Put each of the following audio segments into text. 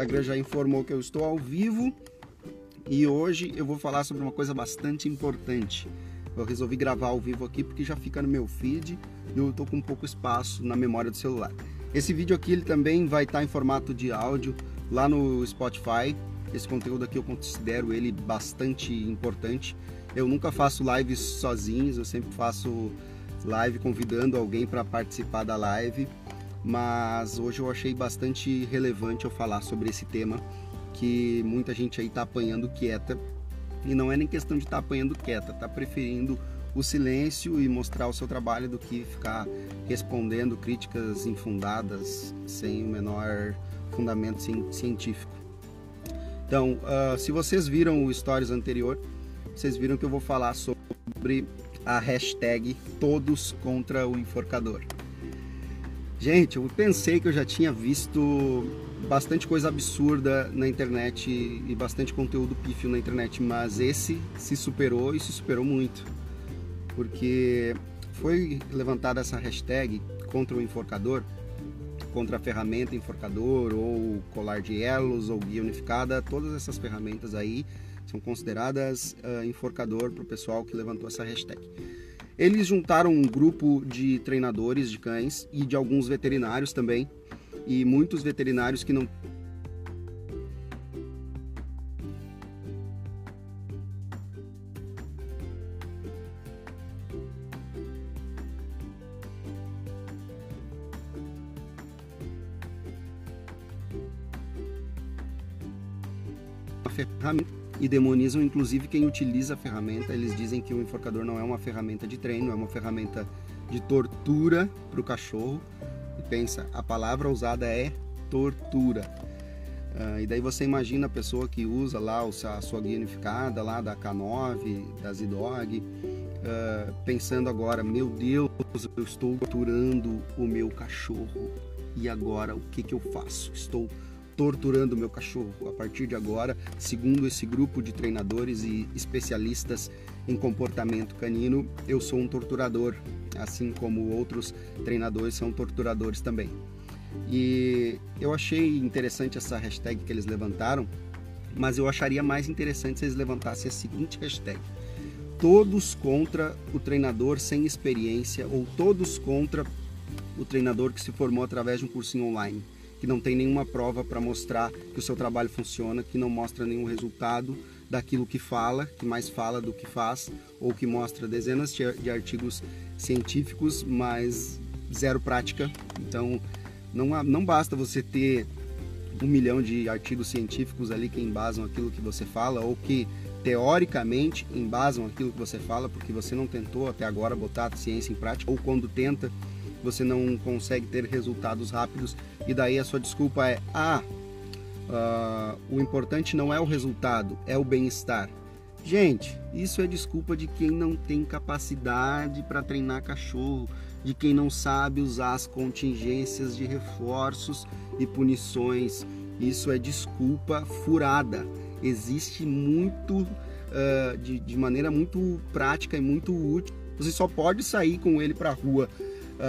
Instagram já informou que eu estou ao vivo e hoje eu vou falar sobre uma coisa bastante importante. Eu resolvi gravar ao vivo aqui porque já fica no meu feed e eu estou com pouco espaço na memória do celular. Esse vídeo aqui ele também vai estar em formato de áudio lá no Spotify. Esse conteúdo aqui eu considero ele bastante importante. Eu nunca faço lives sozinhos, eu sempre faço live convidando alguém para participar da live, mas hoje eu achei bastante relevante eu falar sobre esse tema que muita gente aí está apanhando quieta e não é nem questão de estar tá apanhando quieta, está preferindo o silêncio e mostrar o seu trabalho do que ficar respondendo críticas infundadas sem o menor fundamento científico. Então, uh, se vocês viram o stories anterior, vocês viram que eu vou falar sobre a hashtag Todos contra o Enforcador. Gente, eu pensei que eu já tinha visto bastante coisa absurda na internet e bastante conteúdo pífio na internet, mas esse se superou e se superou muito. Porque foi levantada essa hashtag contra o enforcador, contra a ferramenta enforcador ou colar de elos ou guia unificada, todas essas ferramentas aí são consideradas uh, enforcador para o pessoal que levantou essa hashtag. Eles juntaram um grupo de treinadores de cães e de alguns veterinários também, e muitos veterinários que não ferramenta e demonizam inclusive quem utiliza a ferramenta. Eles dizem que o enforcador não é uma ferramenta de treino, é uma ferramenta de tortura para o cachorro. E pensa, a palavra usada é tortura. Uh, e daí você imagina a pessoa que usa lá a sua guia unificada lá da K9, da Z-Dog, uh, pensando agora, meu Deus, eu estou torturando o meu cachorro. E agora o que, que eu faço? Estou torturando meu cachorro. A partir de agora, segundo esse grupo de treinadores e especialistas em comportamento canino, eu sou um torturador, assim como outros treinadores são torturadores também. E eu achei interessante essa hashtag que eles levantaram, mas eu acharia mais interessante se eles levantassem a seguinte hashtag: todos contra o treinador sem experiência ou todos contra o treinador que se formou através de um cursinho online que não tem nenhuma prova para mostrar que o seu trabalho funciona, que não mostra nenhum resultado daquilo que fala, que mais fala do que faz, ou que mostra dezenas de artigos científicos, mas zero prática. Então, não, não basta você ter um milhão de artigos científicos ali que embasam aquilo que você fala, ou que teoricamente embasam aquilo que você fala, porque você não tentou até agora botar a ciência em prática, ou quando tenta, você não consegue ter resultados rápidos e daí a sua desculpa é: ah, uh, o importante não é o resultado, é o bem-estar. Gente, isso é desculpa de quem não tem capacidade para treinar cachorro, de quem não sabe usar as contingências de reforços e punições. Isso é desculpa furada. Existe muito, uh, de, de maneira muito prática e muito útil. Você só pode sair com ele para a rua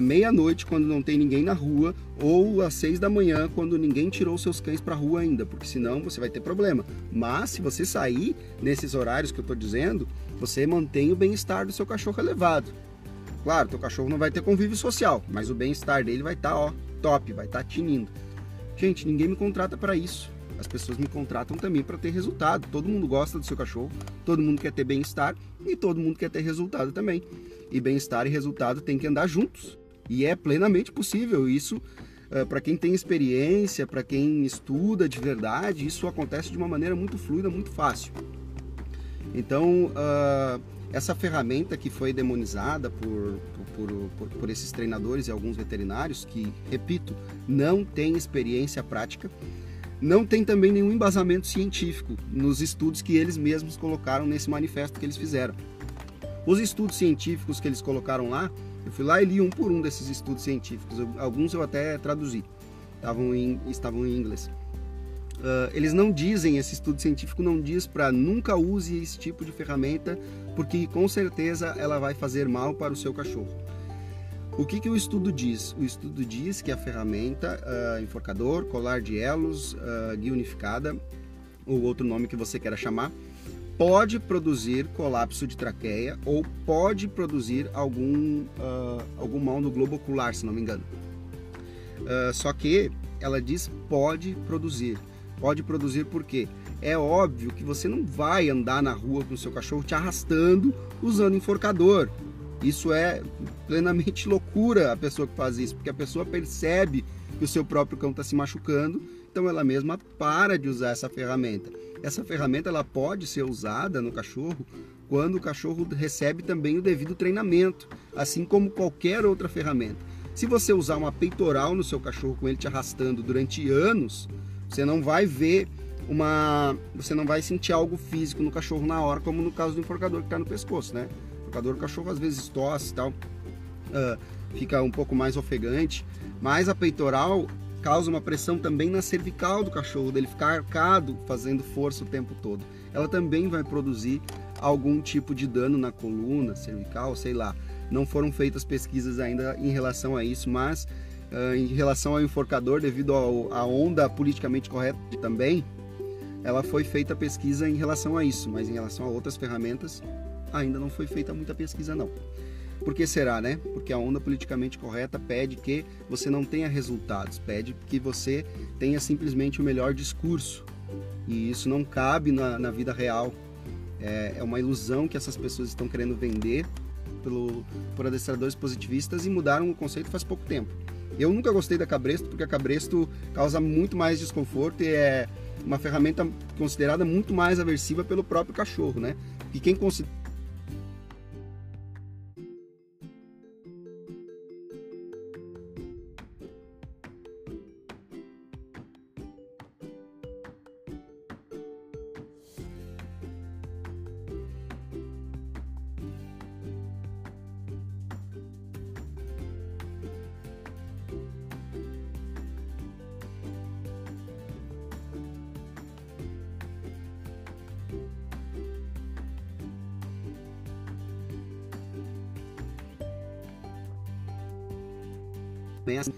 meia-noite quando não tem ninguém na rua ou às seis da manhã quando ninguém tirou seus cães para a rua ainda, porque senão você vai ter problema. Mas se você sair nesses horários que eu estou dizendo, você mantém o bem-estar do seu cachorro elevado. Claro, teu cachorro não vai ter convívio social, mas o bem-estar dele vai estar tá, ó top, vai estar tá tinindo. Gente, ninguém me contrata para isso. As pessoas me contratam também para ter resultado. Todo mundo gosta do seu cachorro, todo mundo quer ter bem-estar e todo mundo quer ter resultado também. E bem-estar e resultado tem que andar juntos. E é plenamente possível. Isso, uh, para quem tem experiência, para quem estuda de verdade, isso acontece de uma maneira muito fluida, muito fácil. Então, uh, essa ferramenta que foi demonizada por, por, por, por, esses treinadores e alguns veterinários, que, repito, não têm experiência prática, não tem também nenhum embasamento científico nos estudos que eles mesmos colocaram nesse manifesto que eles fizeram. Os estudos científicos que eles colocaram lá, eu fui lá e li um por um desses estudos científicos. Alguns eu até traduzi, estavam em, estavam em inglês. Uh, eles não dizem, esse estudo científico não diz para nunca use esse tipo de ferramenta, porque com certeza ela vai fazer mal para o seu cachorro. O que, que o estudo diz? O estudo diz que a ferramenta uh, enforcador, colar de elos, uh, guia unificada, ou outro nome que você queira chamar, pode produzir colapso de traqueia ou pode produzir algum, uh, algum mal no globo ocular, se não me engano. Uh, só que ela diz pode produzir. Pode produzir por quê? É óbvio que você não vai andar na rua com o seu cachorro te arrastando usando enforcador. Isso é plenamente loucura a pessoa que faz isso, porque a pessoa percebe que o seu próprio cão está se machucando, então ela mesma para de usar essa ferramenta. Essa ferramenta ela pode ser usada no cachorro quando o cachorro recebe também o devido treinamento, assim como qualquer outra ferramenta. Se você usar uma peitoral no seu cachorro com ele te arrastando durante anos, você não vai ver uma, você não vai sentir algo físico no cachorro na hora, como no caso do enforcador que está no pescoço, né? O cachorro às vezes tosse e tal, uh, fica um pouco mais ofegante, mas a peitoral causa uma pressão também na cervical do cachorro, dele ficar arcado, fazendo força o tempo todo. Ela também vai produzir algum tipo de dano na coluna, cervical, sei lá. Não foram feitas pesquisas ainda em relação a isso, mas uh, em relação ao enforcador, devido à onda politicamente correta também, ela foi feita pesquisa em relação a isso, mas em relação a outras ferramentas, ainda não foi feita muita pesquisa não. Por que será, né? Porque a onda politicamente correta pede que você não tenha resultados, pede que você tenha simplesmente o melhor discurso. E isso não cabe na, na vida real. É, é uma ilusão que essas pessoas estão querendo vender pelo, por adestradores positivistas e mudaram o conceito faz pouco tempo. Eu nunca gostei da cabresto porque a cabresto causa muito mais desconforto e é uma ferramenta considerada muito mais aversiva pelo próprio cachorro, né? E quem considera assim.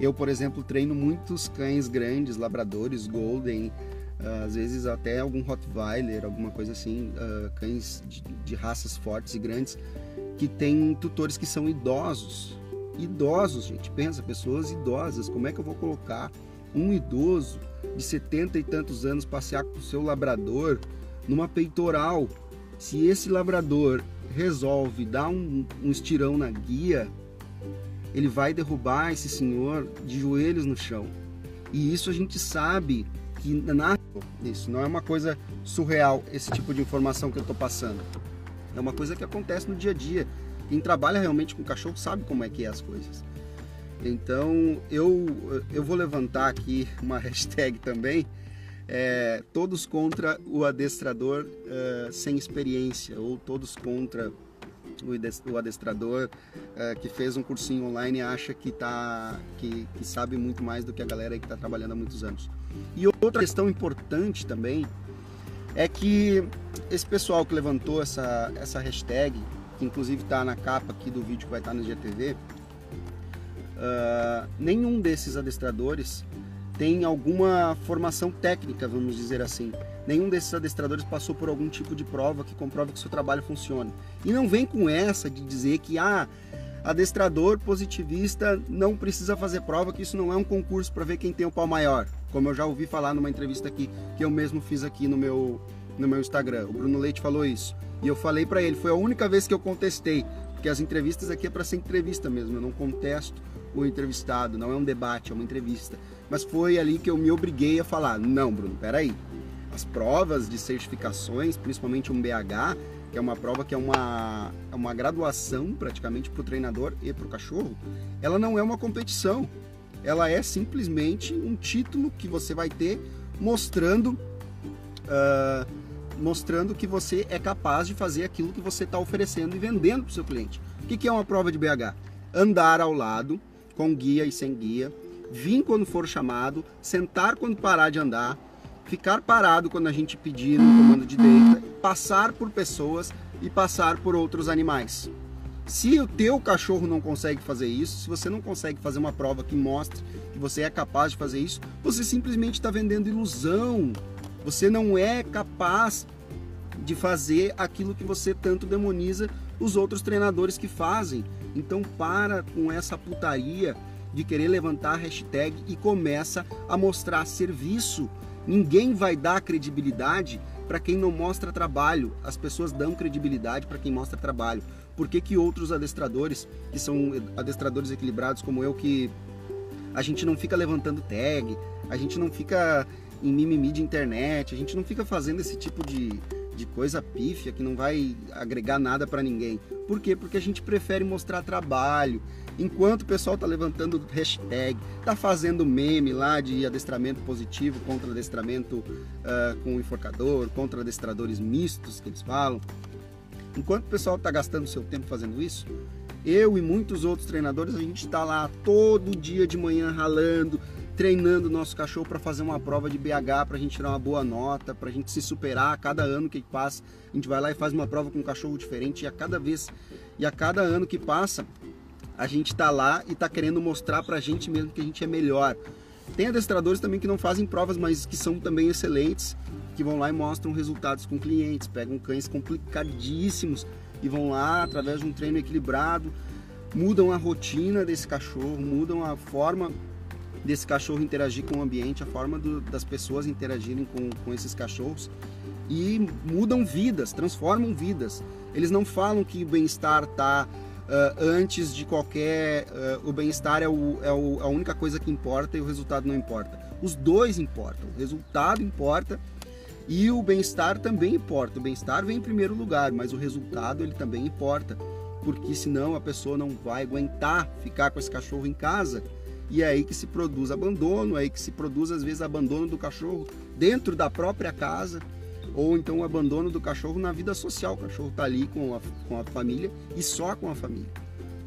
Eu, por exemplo, treino muitos cães grandes, labradores, golden, uh, às vezes até algum Rottweiler, alguma coisa assim, uh, cães de, de, raças fortes e grandes, que tem tutores que são idosos. Idosos, gente, pensa, pessoas idosas. Como é que eu vou colocar um idoso de 70 e tantos anos passear com o seu labrador numa peitoral? Se esse labrador resolve dar um, um estirão na guia, ele vai derrubar esse senhor de joelhos no chão. E isso a gente sabe que na isso não é uma coisa surreal esse tipo de informação que eu estou passando. É uma coisa que acontece no dia a dia. Quem trabalha realmente com cachorro sabe como é que é as coisas. Então eu, eu vou levantar aqui uma hashtag também. É, todos contra o adestrador uh, sem experiência ou todos contra o adestrador uh, que fez um cursinho online acha que, tá, que, que sabe muito mais do que a galera que está trabalhando há muitos anos. E outra questão importante também é que esse pessoal que levantou essa, essa hashtag, que inclusive está na capa aqui do vídeo que vai estar tá no GTV, uh, ah, nenhum desses adestradores tem alguma formação técnica, vamos dizer assim. Nenhum desses adestradores passou por algum tipo de prova que comprove que seu trabalho funcione. E não vem com essa de dizer que ah, adestrador positivista não precisa fazer prova, que isso não é um concurso para ver quem tem o pau maior. Como eu já ouvi falar numa entrevista aqui que eu mesmo fiz aqui no meu no meu Instagram. O Bruno Leite falou isso. E eu falei para ele, foi a única vez que eu contestei, porque as entrevistas aqui é para ser entrevista mesmo, eu não contesto o entrevistado, não é um debate, é uma entrevista. Mas foi ali que eu me obriguei a falar: não, Bruno, peraí. As provas de certificações, principalmente um BH, que é uma prova que é uma, é uma graduação praticamente para o treinador e para o cachorro, ela não é uma competição. Ela é simplesmente um título que você vai ter mostrando, uh, mostrando que você é capaz de fazer aquilo que você está oferecendo e vendendo para o seu cliente. O que, que é uma prova de BH? Andar ao lado, com guia e sem guia, vir quando for chamado, sentar quando parar de andar, ficar parado quando a gente pedir no comando de deita, passar por pessoas e passar por outros animais. Se o teu cachorro não consegue fazer isso, se você não consegue fazer uma prova que mostre que você é capaz de fazer isso, você simplesmente está vendendo ilusão. Você não é capaz de fazer aquilo que você tanto demoniza os outros treinadores que fazem. Então para com essa putaria de querer levantar a hashtag e começa a mostrar serviço. Ninguém vai dar credibilidade para quem não mostra trabalho. As pessoas dão credibilidade para quem mostra trabalho. Por que, que outros adestradores, que são adestradores equilibrados como eu, que a gente não fica levantando tag, a gente não fica em mimimi de internet, a gente não fica fazendo esse tipo de, de coisa pífia que não vai agregar nada para ninguém. Por quê? Porque a gente prefere mostrar trabalho. Enquanto o pessoal está levantando hashtag, está fazendo meme lá de adestramento positivo contra adestramento uh, com enforcador, contra adestradores mistos que eles falam, Enquanto o pessoal está gastando seu tempo fazendo isso, eu e muitos outros treinadores, a gente está lá todo dia de manhã ralando, treinando o nosso cachorro para fazer uma prova de BH, para a gente tirar uma boa nota, para a gente se superar a cada ano que passa. A gente vai lá e faz uma prova com um cachorro diferente e a cada vez e a cada ano que passa, a gente está lá e está querendo mostrar para a gente mesmo que a gente é melhor. Tem adestradores também que não fazem provas, mas que são também excelentes, que vão lá e mostram resultados com clientes, pegam cães complicadíssimos e vão lá através de um treino equilibrado, mudam a rotina desse cachorro, mudam a forma desse cachorro interagir com o ambiente, a forma do, das pessoas interagirem com, com esses cachorros e mudam vidas, transformam vidas. Eles não falam que o bem-estar está uh, antes de qualquer. Uh, o bem-estar é, o, é o, a única coisa que importa e o resultado não importa. Os dois importam. O resultado importa e o bem-estar também importa. O bem-estar vem em primeiro lugar, mas o resultado ele também importa. Porque senão a pessoa não vai aguentar ficar com esse cachorro em casa. E é aí que se produz abandono, é aí que se produz às vezes abandono do cachorro dentro da própria casa ou então o abandono do cachorro na vida social. O cachorro está ali com a, com a família e só com a família.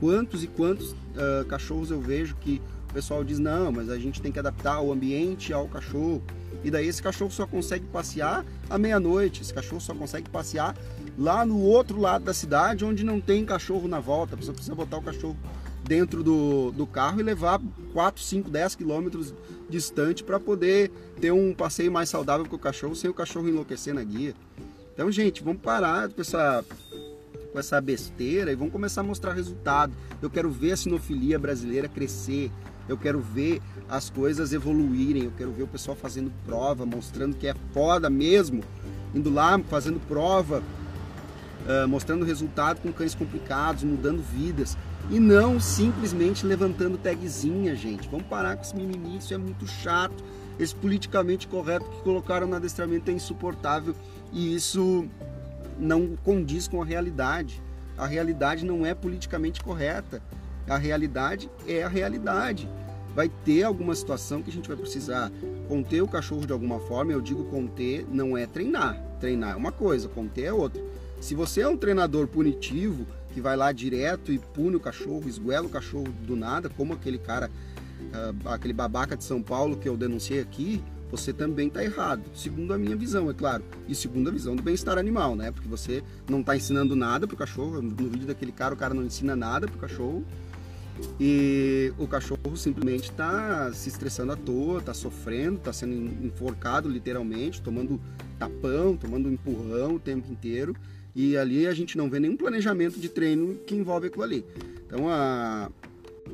Quantos e quantos uh, cachorros eu vejo que o pessoal diz: não, mas a gente tem que adaptar o ambiente ao cachorro. E daí esse cachorro só consegue passear à meia-noite, esse cachorro só consegue passear lá no outro lado da cidade onde não tem cachorro na volta. A pessoa precisa botar o cachorro dentro do, do carro e levar 4, 5, 10 quilômetros distante para poder ter um passeio mais saudável com o cachorro sem o cachorro enlouquecer na guia. Então, gente, vamos parar com essa, com essa besteira e vamos começar a mostrar resultado. Eu quero ver a sinofilia brasileira crescer. Eu quero ver as coisas evoluírem. Eu quero ver o pessoal fazendo prova, mostrando que é foda mesmo. Indo lá, fazendo prova, uh, mostrando resultado com cães complicados, mudando vidas e não simplesmente levantando tagzinha, gente. Vamos parar com esse mimimi, isso é muito chato. Esse politicamente correto que colocaram no adestramento é insuportável e isso não condiz com a realidade. A realidade não é politicamente correta. A realidade é a realidade. Vai ter alguma situação que a gente vai precisar conter o cachorro de alguma forma. Eu digo conter não é treinar. Treinar é uma coisa, conter é outra. Se você é um treinador punitivo, que vai lá direto e pune o cachorro, esguela o cachorro do nada, como aquele cara, uh, aquele babaca de São Paulo que eu denunciei aqui, você também está errado, segundo a minha visão, é claro, e segundo a visão do bem-estar animal, né? Porque você não está ensinando nada pro cachorro. No vídeo daquele cara, o cara não ensina nada pro cachorro. E o cachorro simplesmente está se estressando à toa, está sofrendo, está sendo enforcado literalmente, tomando tapão, tomando empurrão o tempo inteiro. E ali a gente não vê nenhum planejamento de treino que envolve aquilo ali. Então, a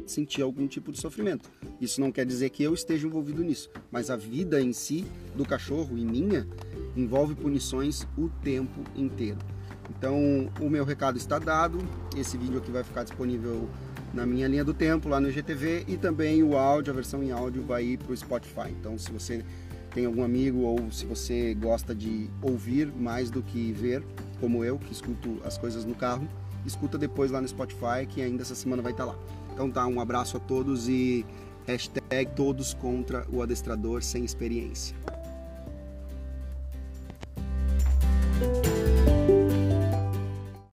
sentir algum tipo de sofrimento. Isso não quer dizer que eu esteja envolvido nisso, mas a vida em si do cachorro e minha envolve punições o tempo inteiro. Então, o meu recado está dado. Esse vídeo aqui vai ficar disponível na minha linha do tempo lá no IGTV e também o áudio, a versão em áudio vai ir para o Spotify. Então, se você tem algum amigo ou se você gosta de ouvir mais do que ver, como eu, que escuto as coisas no carro, escuta depois lá no Spotify, que ainda essa semana vai estar lá. Então tá, um abraço a todos e hashtag todos contra o adestrador sem experiência.